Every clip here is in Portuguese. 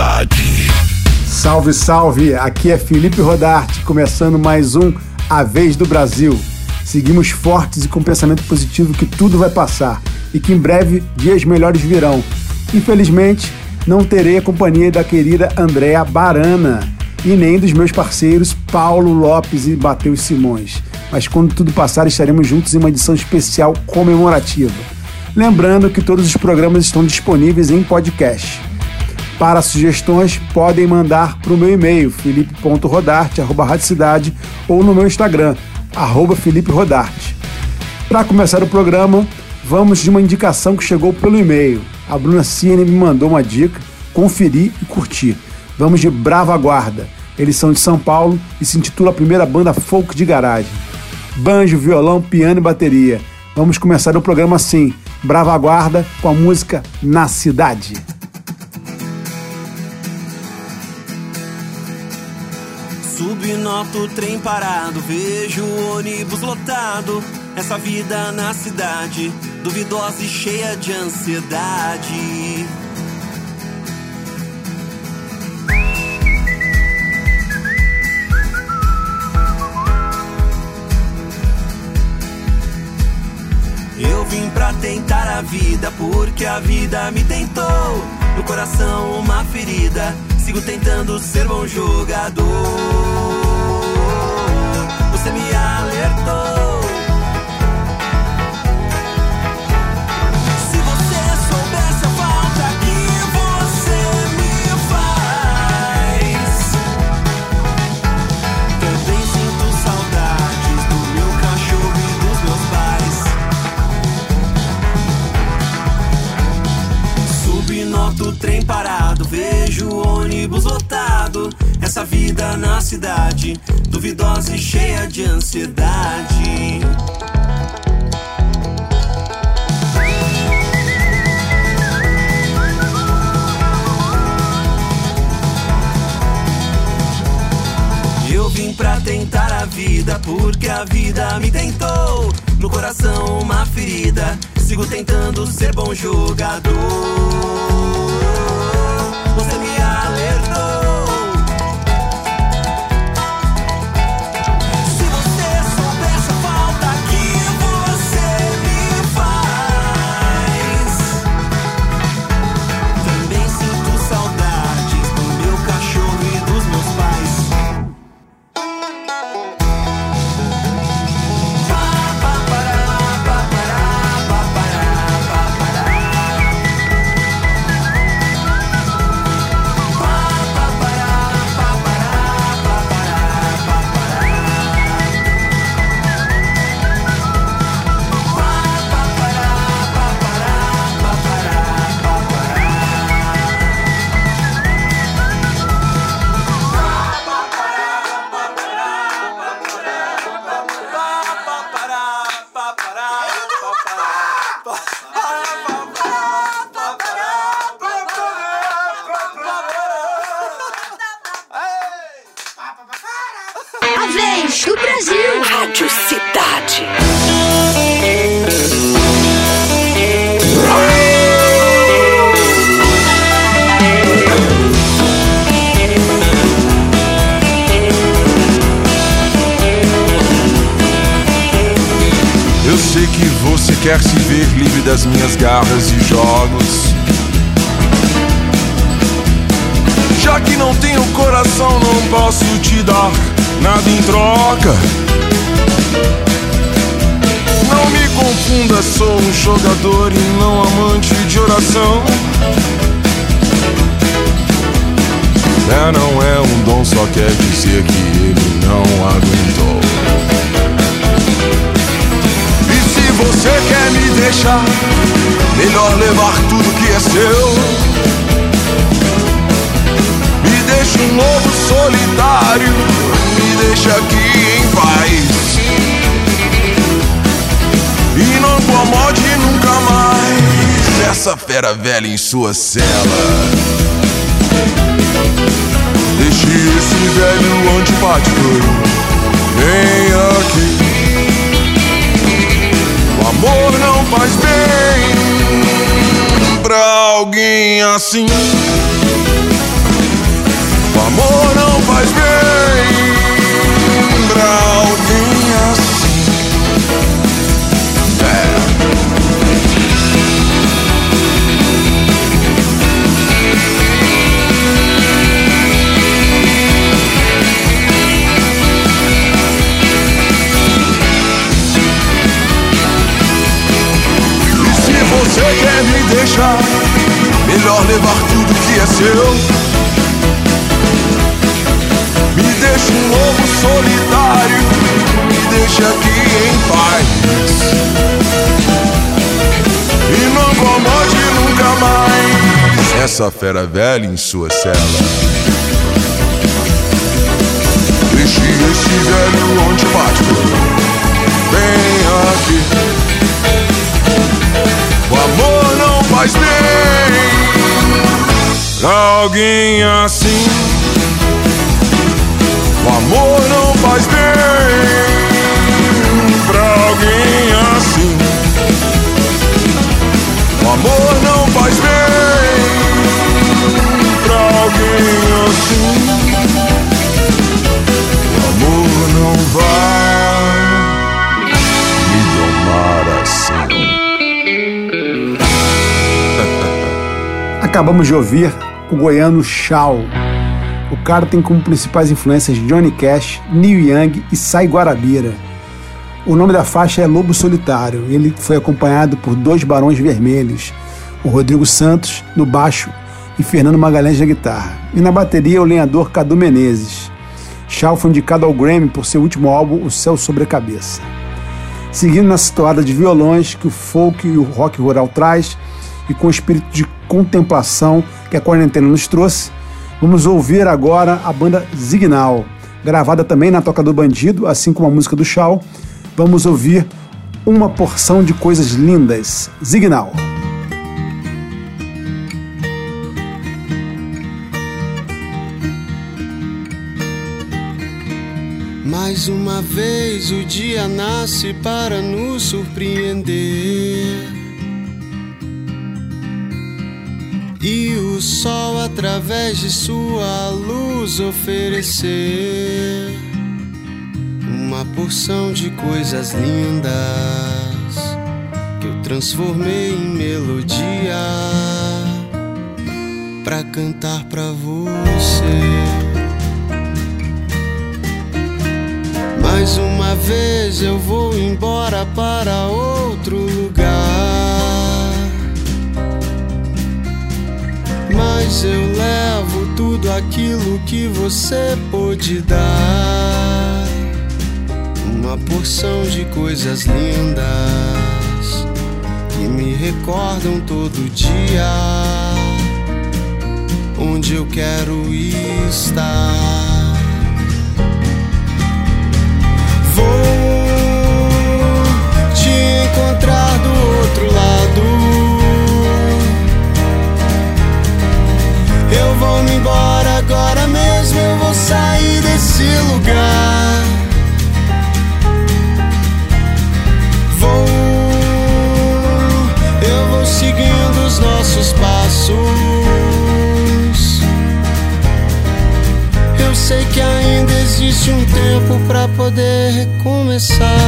cidade. Salve, salve! Aqui é Felipe Rodarte, começando mais um A Vez do Brasil. Seguimos fortes e com pensamento positivo que tudo vai passar e que em breve dias melhores virão. Infelizmente, não terei a companhia da querida Andréa Barana e nem dos meus parceiros Paulo Lopes e Mateus Simões. Mas quando tudo passar, estaremos juntos em uma edição especial comemorativa. Lembrando que todos os programas estão disponíveis em podcast. Para sugestões, podem mandar para o meu e-mail, felipe.rodarte.cidade ou no meu Instagram, arroba Felipe Rodarte. Para começar o programa, vamos de uma indicação que chegou pelo e-mail. A Bruna Cine me mandou uma dica, conferi e curti. Vamos de Brava Guarda. Eles são de São Paulo e se intitula a primeira banda folk de garagem. Banjo, violão, piano e bateria. Vamos começar o programa assim, Brava Guarda com a música Na Cidade. Subi, noto o trem parado, vejo o ônibus lotado. Essa vida na cidade, duvidosa e cheia de ansiedade. Eu vim pra tentar a vida, porque a vida me tentou. No coração uma ferida, sigo tentando ser bom jogador. Você me bom jogador. A vez do Brasil. Rádio Cidade. Você quer se ver livre das minhas garras e jogos. Já que não tenho coração, não posso te dar nada em troca. Não me confunda, sou um jogador e não amante de oração. É, não é um dom, só quer dizer que ele não aguentou. Você quer me deixar, melhor levar tudo que é seu. Me deixa um lobo solitário, me deixa aqui em paz. E não incomode nunca mais essa fera velha em sua cela. Deixe esse velho antipático bem aqui. Amor não faz bem pra alguém assim. O amor não faz bem pra alguém essa fera velha em sua cela. Deixe esse velho antipático bem aqui. O amor não faz bem pra alguém assim. O amor não faz bem pra alguém assim. Acabamos de ouvir o goiano Shaw. O cara tem como principais influências Johnny Cash, Neil Young e Sai Guarabira. O nome da faixa é Lobo Solitário. Ele foi acompanhado por dois Barões Vermelhos, o Rodrigo Santos no baixo e Fernando Magalhães na guitarra. E na bateria o lenhador Cadu Menezes. Shaw foi indicado ao Grammy por seu último álbum O Céu Sobre a Cabeça. Seguindo na situada de violões que o folk e o rock rural traz, e com o espírito de contemplação que a quarentena nos trouxe, vamos ouvir agora a banda Zignal, gravada também na Toca do Bandido, assim como a música do Shaw. Vamos ouvir uma porção de coisas lindas. Zignal. Mais uma vez o dia nasce para nos surpreender. E o sol, através de sua luz, oferecer uma porção de coisas lindas que eu transformei em melodia pra cantar pra você. Mais uma vez eu vou embora para outro lugar. Mas eu levo tudo aquilo que você pôde dar. Uma porção de coisas lindas que me recordam todo dia onde eu quero estar. Vou te encontrar do outro lado. Eu vou me embora agora mesmo. Eu vou sair desse lugar. Vou, eu vou seguindo os nossos passos. Eu sei que ainda existe um tempo pra poder recomeçar.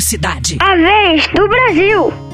Cidade. A vez do Brasil.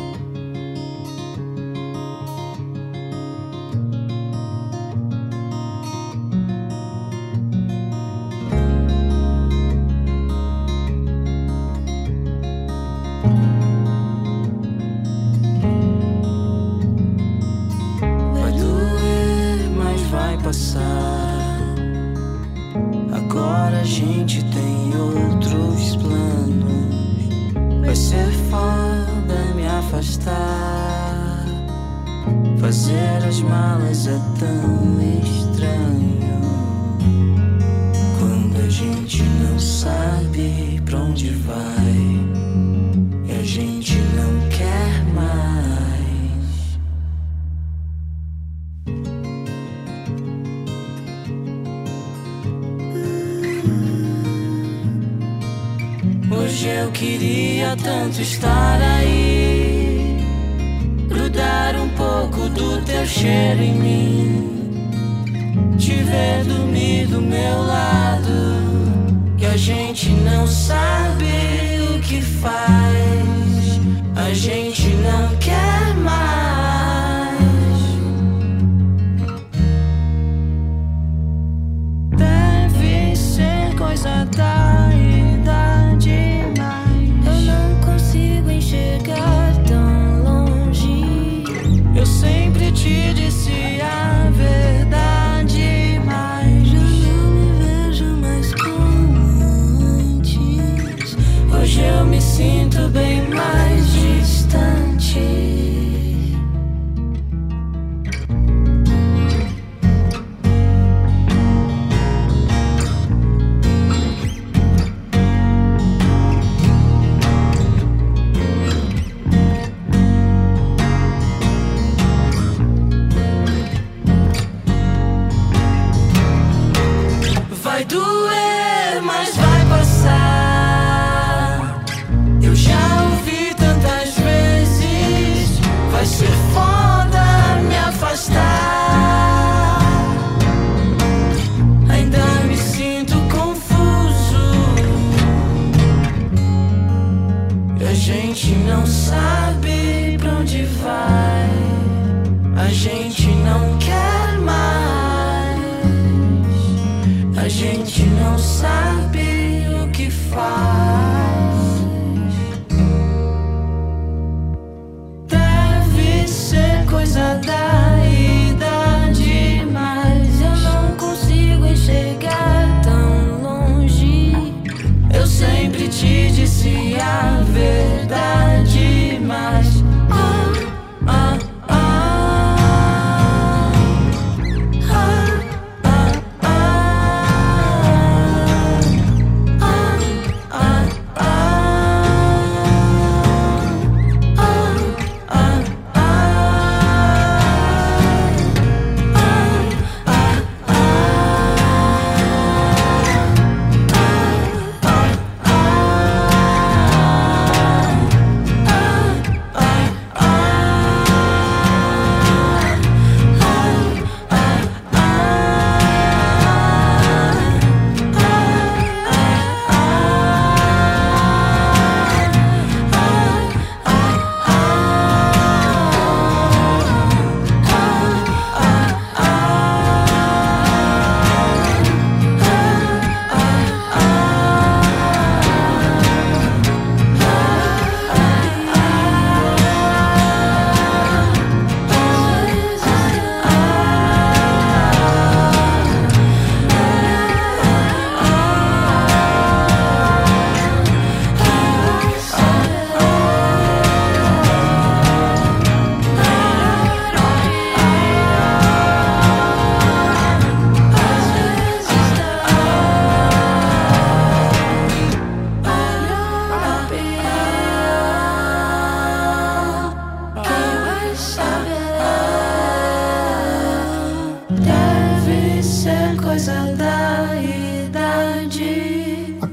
estar aí, grudar um pouco do teu cheiro em mim, te ver dormir do meu lado, que a gente não sabe o que faz, a gente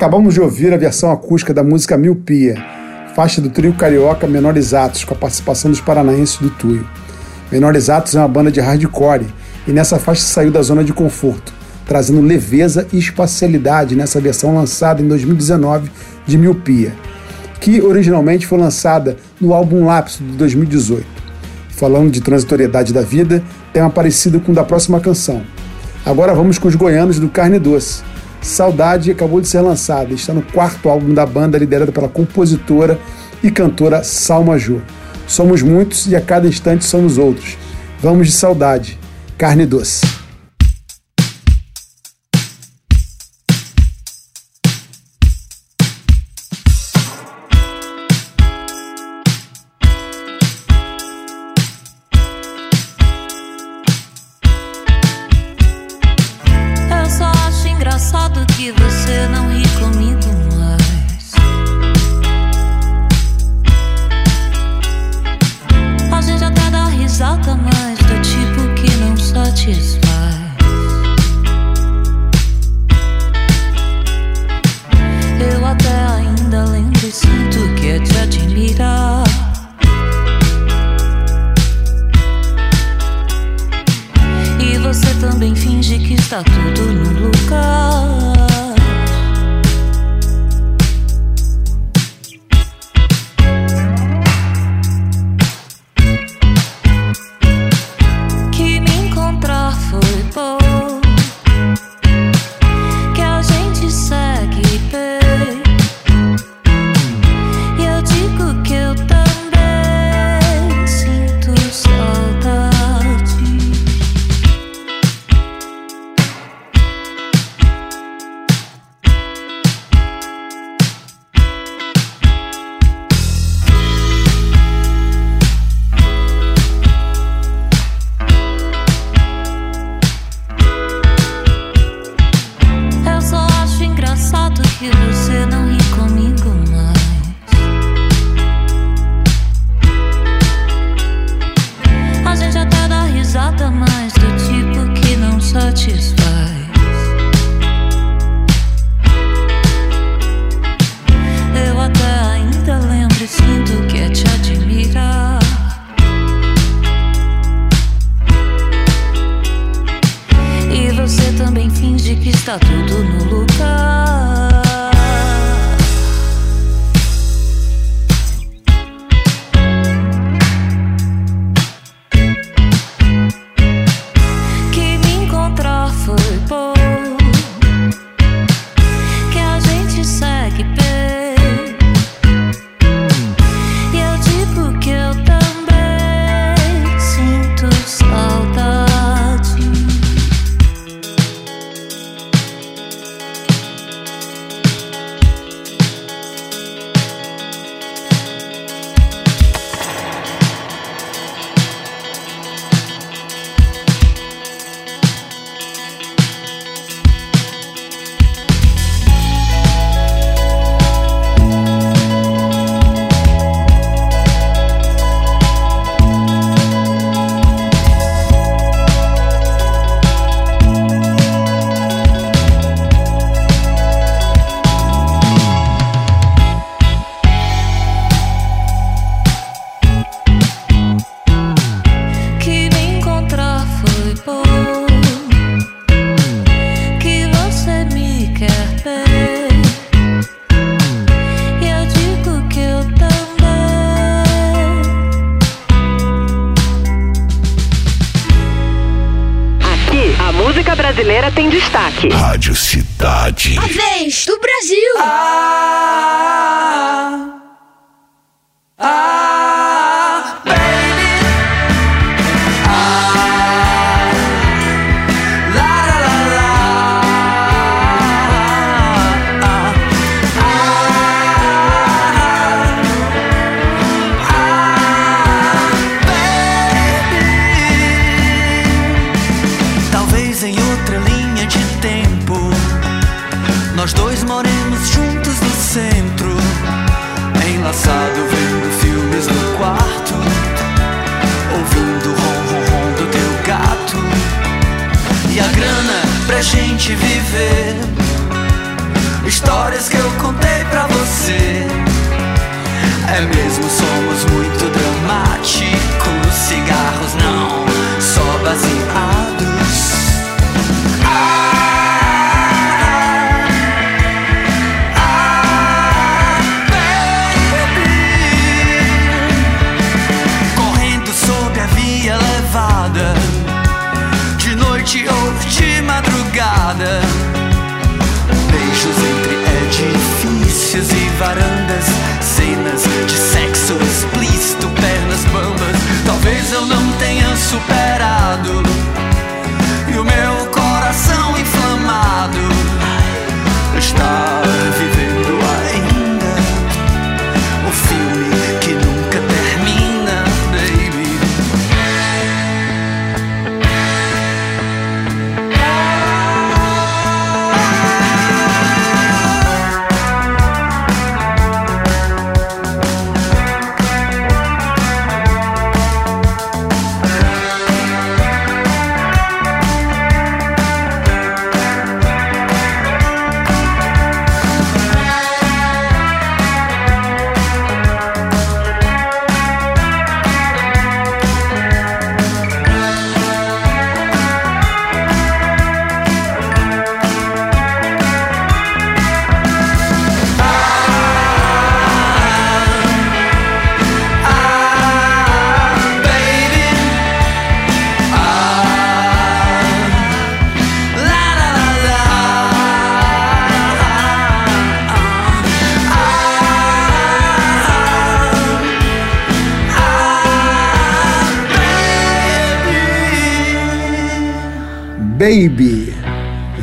Acabamos de ouvir a versão acústica da música Miopia, faixa do trio carioca Menores Atos, com a participação dos paranaenses do Tuyo. Menores Atos é uma banda de hardcore e nessa faixa saiu da zona de conforto, trazendo leveza e espacialidade nessa versão lançada em 2019 de Miopia, que originalmente foi lançada no álbum Lapso de 2018. Falando de transitoriedade da vida, tema parecido com o da próxima canção. Agora vamos com os goianos do Carne Doce Saudade acabou de ser lançada, está no quarto álbum da banda, liderada pela compositora e cantora Salma Jô. Somos muitos e a cada instante somos outros. Vamos de saudade, carne doce. Nós dois moremos juntos no centro, enlaçado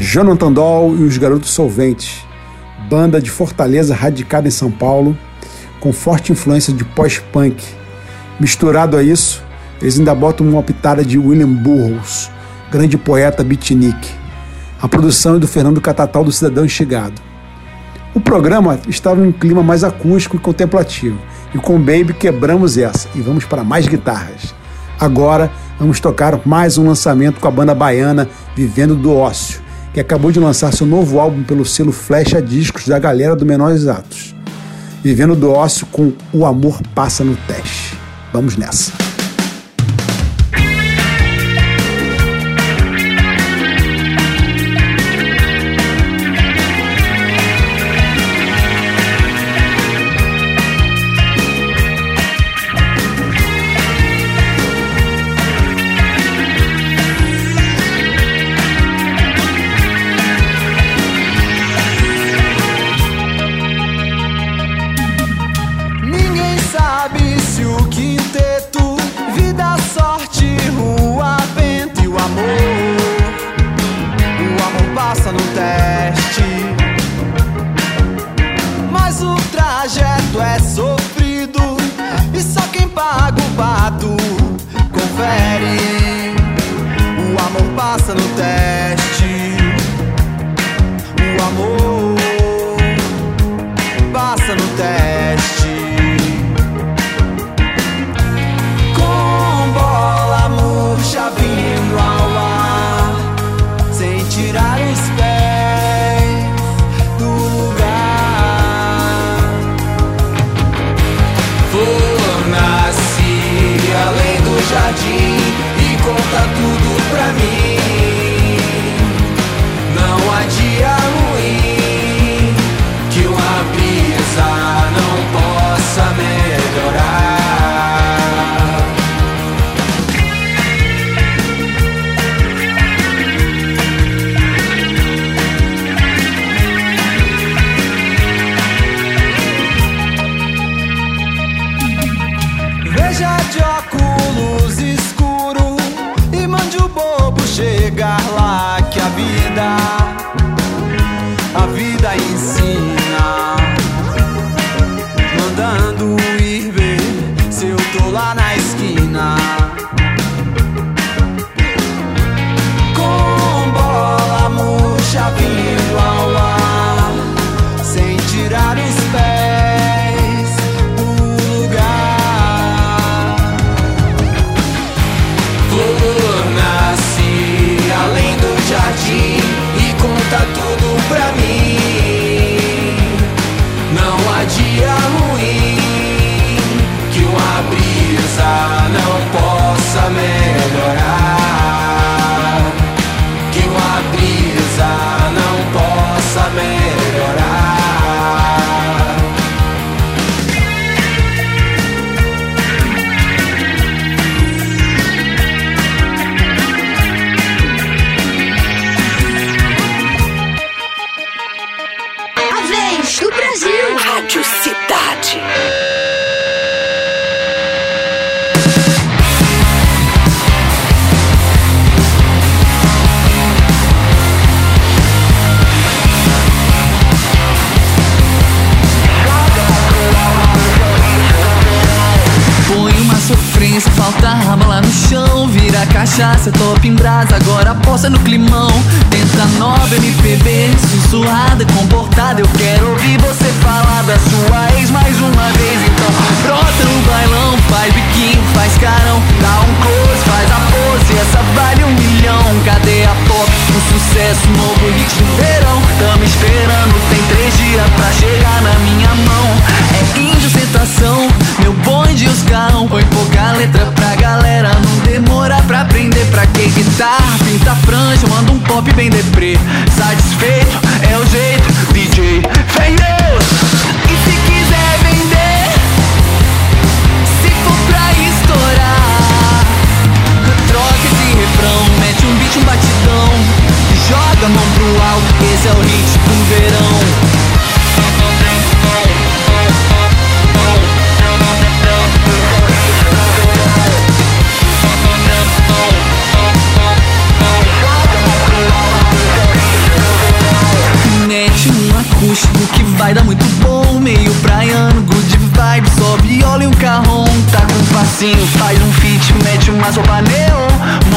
Jonathan Doll e os Garotos Solventes, banda de Fortaleza radicada em São Paulo, com forte influência de pós-punk. Misturado a isso, eles ainda botam uma pitada de William Burroughs, grande poeta beatnik. A produção é do Fernando Catatal do Cidadão Instigado. O programa estava em um clima mais acústico e contemplativo, e com Baby quebramos essa e vamos para mais guitarras. Agora vamos tocar mais um lançamento com a banda baiana Vivendo do Ócio, que acabou de lançar seu novo álbum pelo selo Flecha Discos da galera do Menores Atos. Vivendo do Ócio com O Amor Passa no Teste. Vamos nessa. Brasil. Cachaça, top em brasa, agora posta no climão. Tenta nova MPB, sussurrada, comportada Eu quero ouvir você falar da sua ex mais uma vez. Então brota no bailão, faz biquinho, faz carão Dá um close, faz a pose, essa vale um milhão. Cadê a pop, o sucesso, novo hit no verão. Tamo esperando, tem três dias pra chegar na minha mão. É índio sensação, meu bonde e os carrão Põe pouca letra pra galera não demora pra aprender Pra que guitarra, pinta franja, manda um pop bem deprê. Satisfeito, é o jeito, DJ Fé um beat, um batidão. Joga a mão pro alto, esse é o hit do verão. Mete um acústico que vai dar muito bom. Meio praiano, good vibe, sobe, olha um carrão. Tá com um passinho, faz um fit, mete uma roupa neon.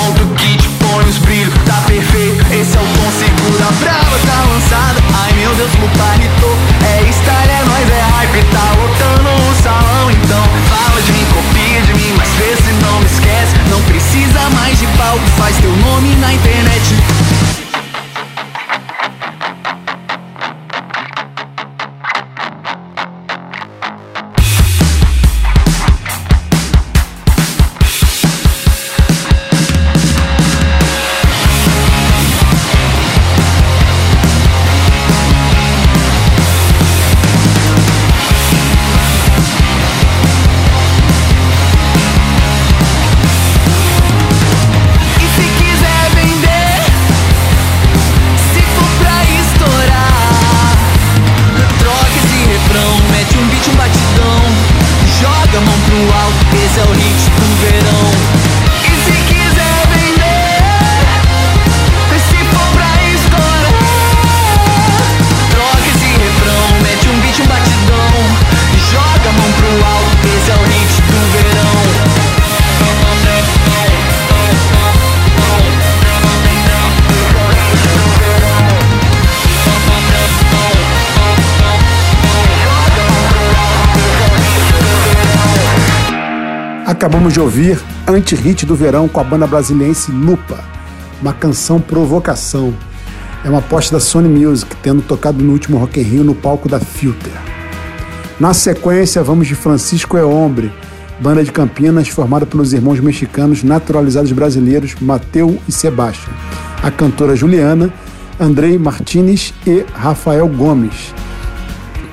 Acabamos de ouvir Anti-Hit do Verão com a banda brasiliense Lupa, uma canção provocação. É uma aposta da Sony Music, tendo tocado no último Rock in Rio no palco da Filter. Na sequência, vamos de Francisco é Hombre, banda de Campinas formada pelos irmãos mexicanos naturalizados brasileiros Mateu e Sebastião, a cantora Juliana, Andrei Martinez e Rafael Gomes.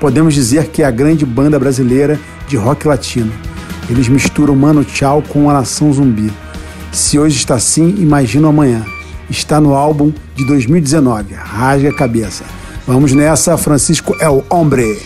Podemos dizer que é a grande banda brasileira de rock latino eles misturam Mano Tchau com a nação zumbi. Se hoje está assim, imagina amanhã. Está no álbum de 2019, Rasga a Cabeça. Vamos nessa, Francisco é o hombre.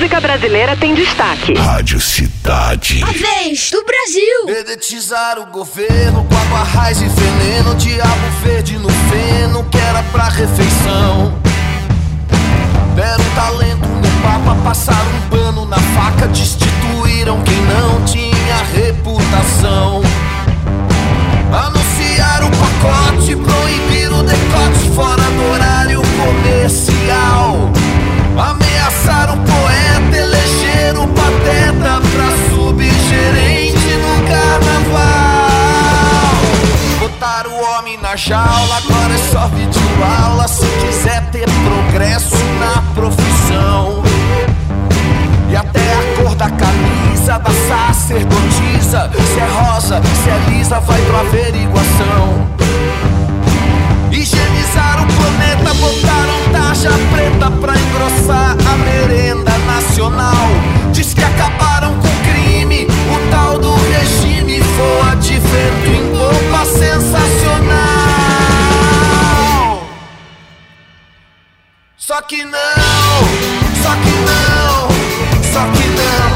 Música brasileira tem destaque. Rádio Cidade. A vez do Brasil. Dedetizar o governo com água raiz e veneno, diabo verde no feno, que era pra refeição. Deram talento no papa, passaram um pano na faca, destituíram quem não tinha reputação. Anunciar o pacote, proibir o decote fora do horário comercial. Ameaçar na jaula, agora é só vídeo aula. Se quiser ter progresso na profissão. E até a cor da camisa da sacerdotisa Se é rosa, se é lisa, vai pra averiguação Higienizaram o planeta, botaram taxa preta pra engrossar a merenda nacional Diz que acabaram com o crime, o tal do regime Voa de vento em bomba sensacional Só que não, só que não só que não,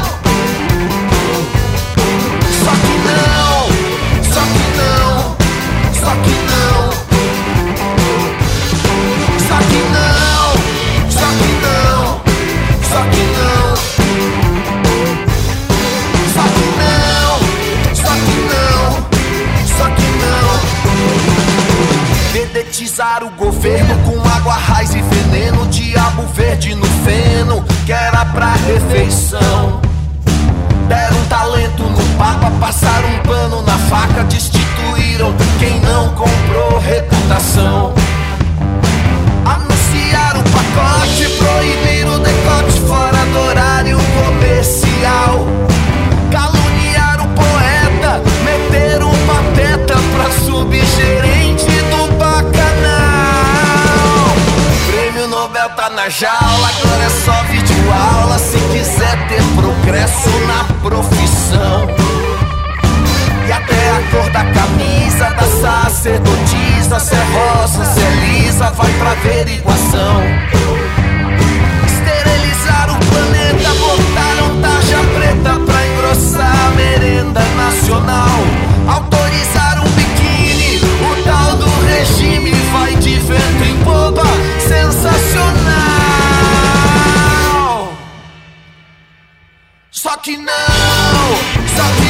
refeição. Deram talento no papa, passaram um pano na faca, destituíram quem não comprou reputação. Anunciaram o pacote, proibiram o decote fora do horário comercial. Caluniaram o poeta, meteram um pateta pra subgerente do bacanal. Prêmio Nobel tá na jaula, progresso na profissão. E até a cor da camisa da sacerdotisa Se é rosa, se é lisa, vai pra averiguação Esterilizaram o planeta, botaram taxa preta pra engrossar a merenda nacional Autorizaram que não, só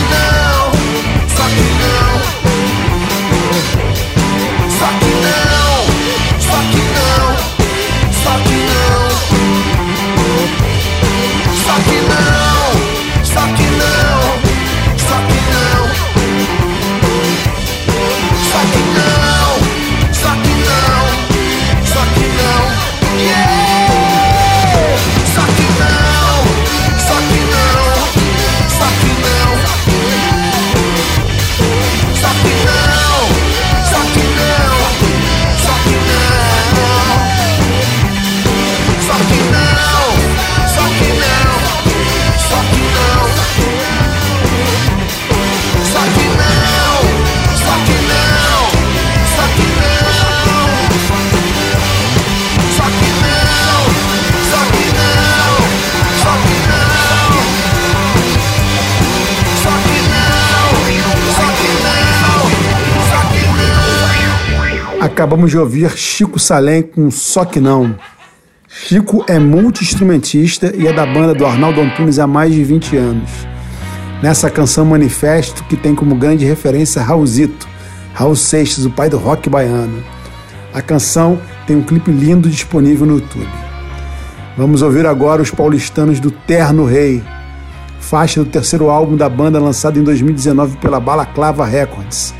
Acabamos de ouvir Chico Salem com Só Que Não. Chico é multi-instrumentista e é da banda do Arnaldo Antunes há mais de 20 anos. Nessa canção Manifesto, que tem como grande referência Raulzito, Raul Seixas, o pai do rock baiano. A canção tem um clipe lindo disponível no YouTube. Vamos ouvir agora os paulistanos do Terno Rei, faixa do terceiro álbum da banda lançado em 2019 pela Balaclava Records,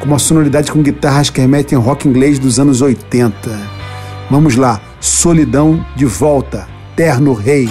com uma sonoridade com guitarras que remetem ao rock inglês dos anos 80. Vamos lá, Solidão de Volta, Terno Rei.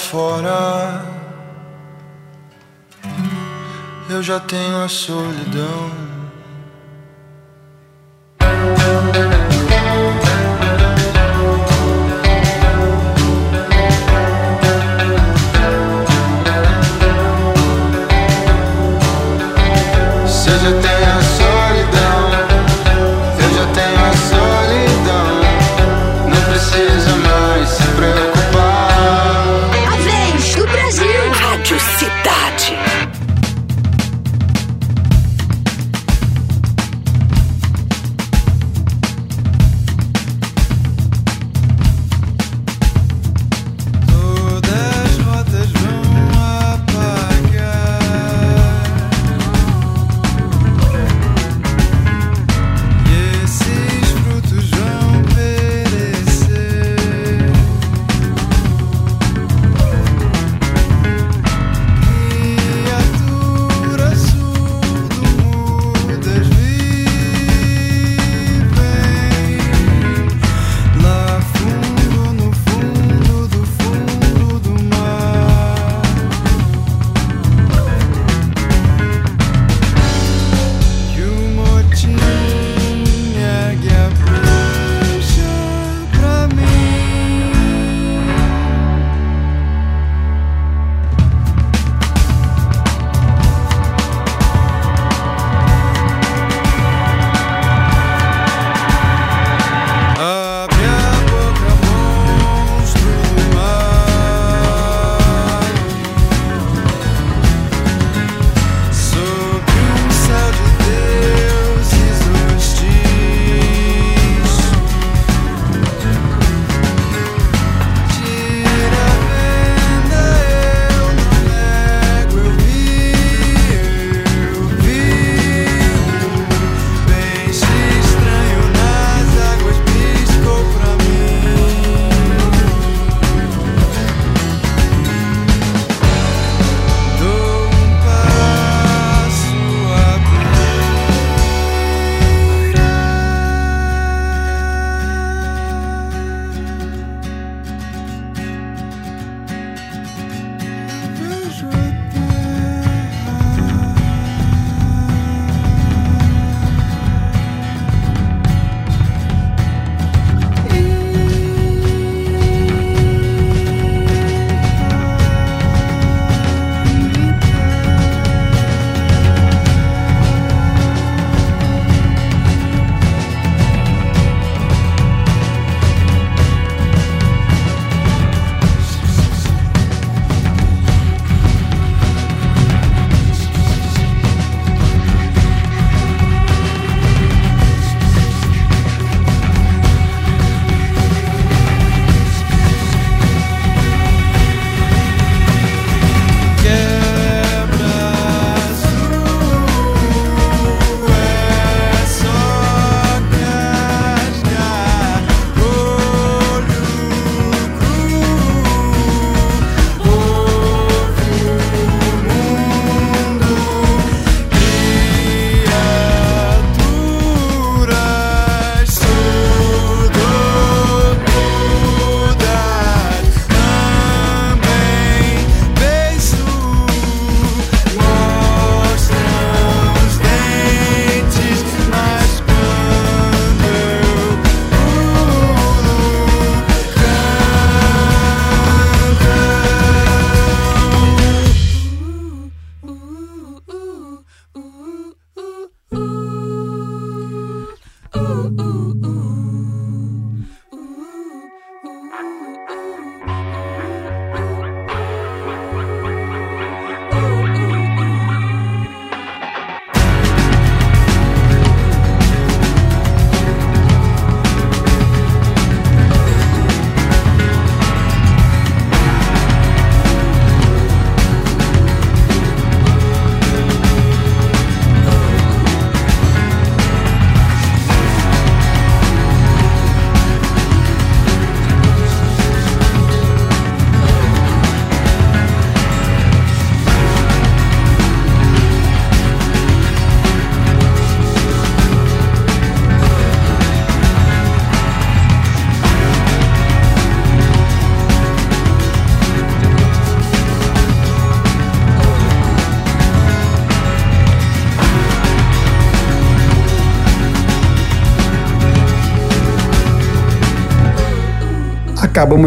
Fora. Eu já tenho a solidão.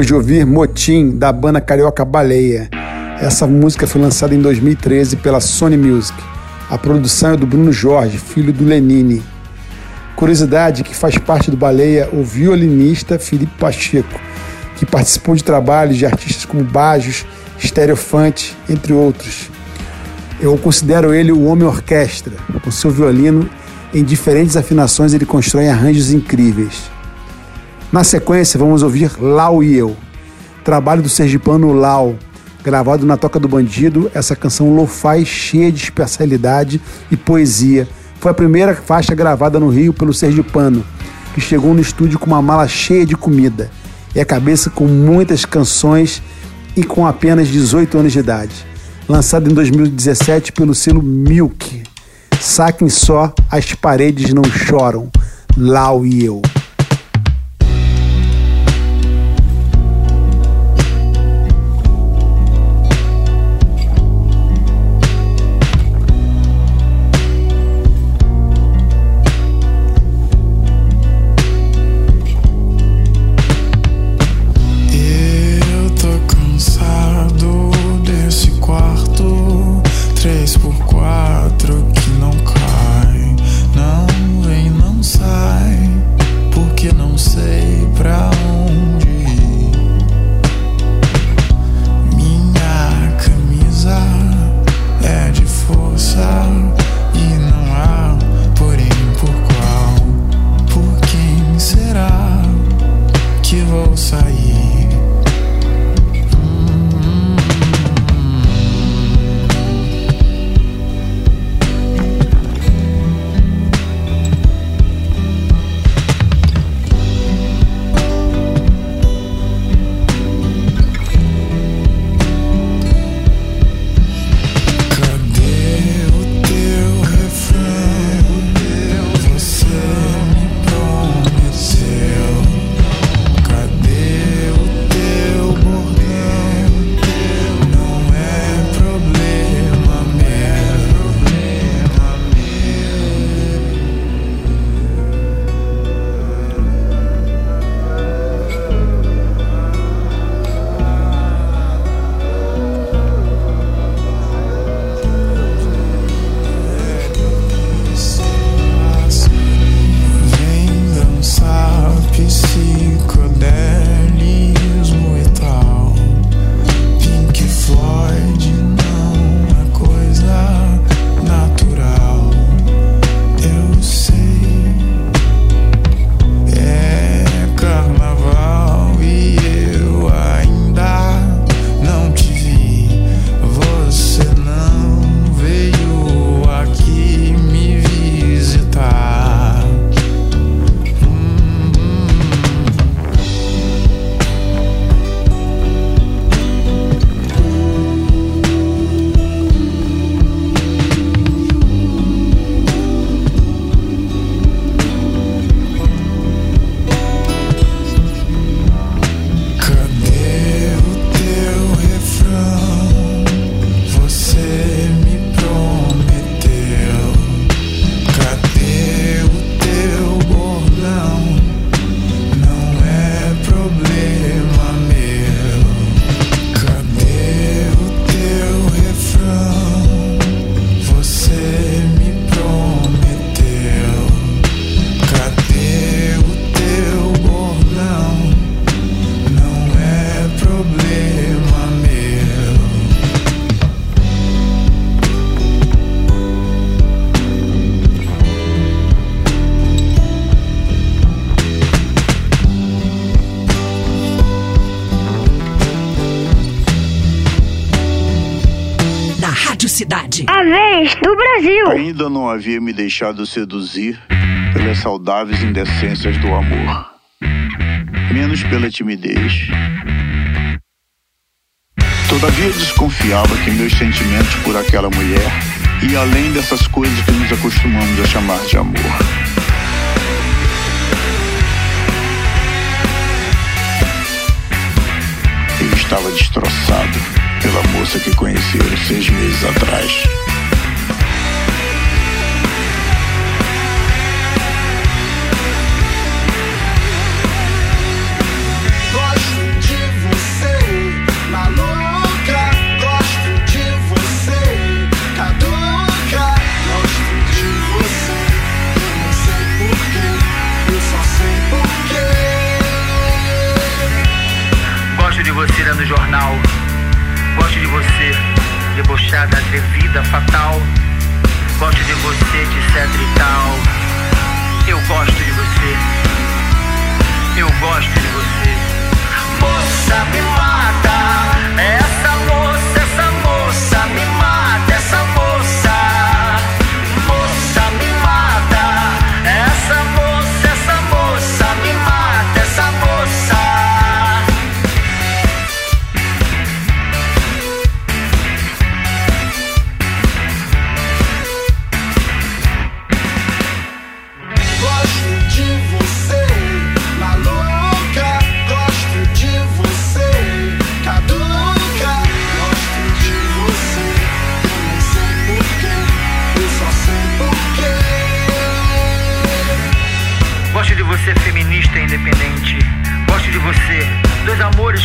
Acabamos de ouvir Motim, da banda carioca Baleia. Essa música foi lançada em 2013 pela Sony Music. A produção é do Bruno Jorge, filho do Lenine. Curiosidade que faz parte do Baleia o violinista Felipe Pacheco, que participou de trabalhos de artistas como Bajos, Stereofante, entre outros. Eu considero ele o homem orquestra. Com seu violino, em diferentes afinações, ele constrói arranjos incríveis. Na sequência, vamos ouvir Lau e Eu, trabalho do sergipano Lau, gravado na Toca do Bandido, essa canção lo-fi cheia de especialidade e poesia. Foi a primeira faixa gravada no Rio pelo sergipano, que chegou no estúdio com uma mala cheia de comida e a cabeça com muitas canções e com apenas 18 anos de idade. Lançado em 2017 pelo selo Milk. Saquem só, as paredes não choram. Lau e eu. Ainda não havia me deixado seduzir pelas saudáveis indecências do amor, menos pela timidez. Todavia desconfiava que meus sentimentos por aquela mulher iam além dessas coisas que nos acostumamos a chamar de amor. Eu estava destroçado pela moça que conheceram seis meses atrás. Atrevida, fatal. Gosto de você, etc e tal. Eu gosto de você. Eu gosto de você. Moça, me mata. Essa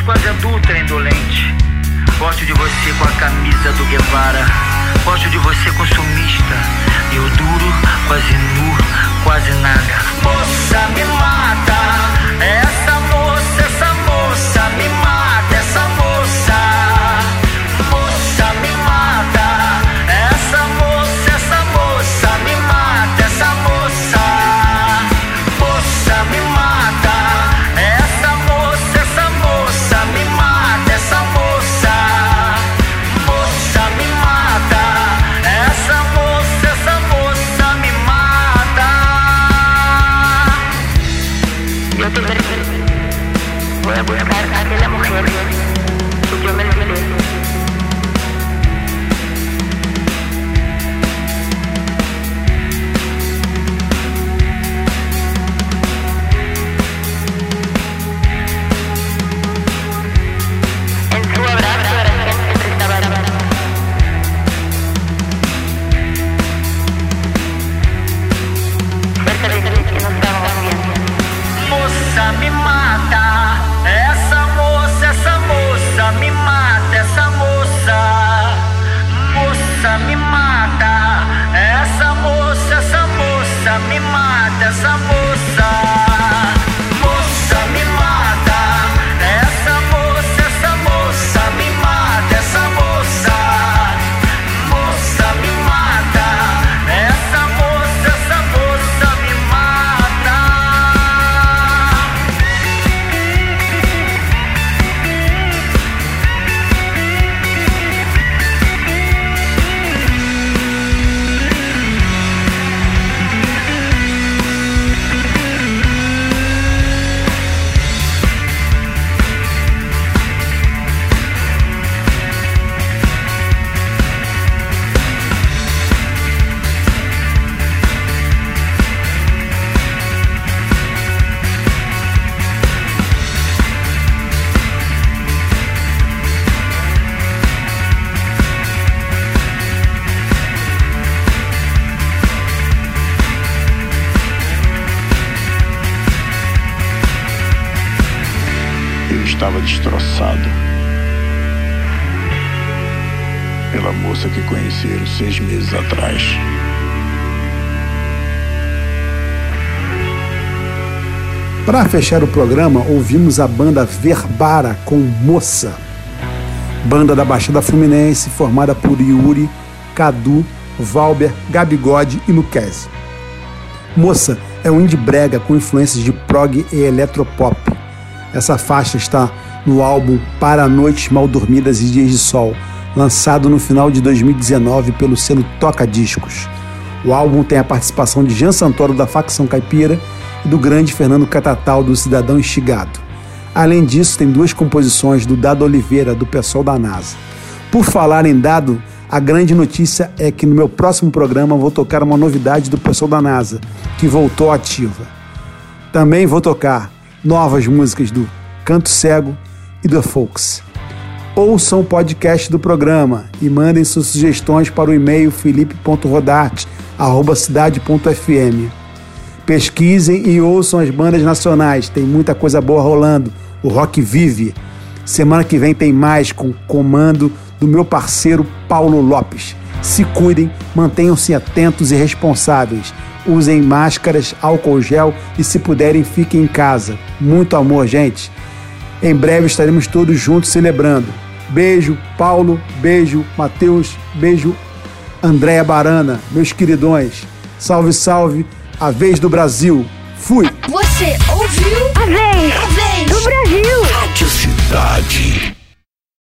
quase adulta indolente. Gosto de você com a camisa do Guevara. Gosto de você consumista. Eu duro, quase nu, quase nada. Moça, me mata. Essa pela moça que conheceram seis meses atrás. Para fechar o programa, ouvimos a banda Verbara com Moça. Banda da Baixada Fluminense, formada por Yuri, Cadu, Valber, Gabigode e Luquezzi. Moça é um indie brega com influências de prog e eletropop. Essa faixa está no álbum Para Noites Mal Dormidas e Dias de Sol, lançado no final de 2019 pelo selo Toca Discos. O álbum tem a participação de Jean Santoro da facção caipira e do grande Fernando Catatal do Cidadão Estigado. Além disso, tem duas composições do Dado Oliveira, do pessoal da NASA. Por falar em Dado, a grande notícia é que no meu próximo programa vou tocar uma novidade do pessoal da NASA, que voltou ativa. Também vou tocar novas músicas do Canto Cego e do Folks. Ouçam o podcast do programa e mandem suas sugestões para o e-mail felipe.rodarte.cidade.fm. Pesquisem e ouçam as bandas nacionais, tem muita coisa boa rolando. O rock vive. Semana que vem tem mais com comando do meu parceiro Paulo Lopes. Se cuidem, mantenham-se atentos e responsáveis. Usem máscaras, álcool gel e, se puderem, fiquem em casa. Muito amor, gente. Em breve estaremos todos juntos celebrando. Beijo, Paulo. Beijo, Matheus. Beijo, Andréia Barana. Meus queridões. Salve, salve. A vez do Brasil. Fui. Você ouviu? A vez A vez do Brasil. Rádio Cidade.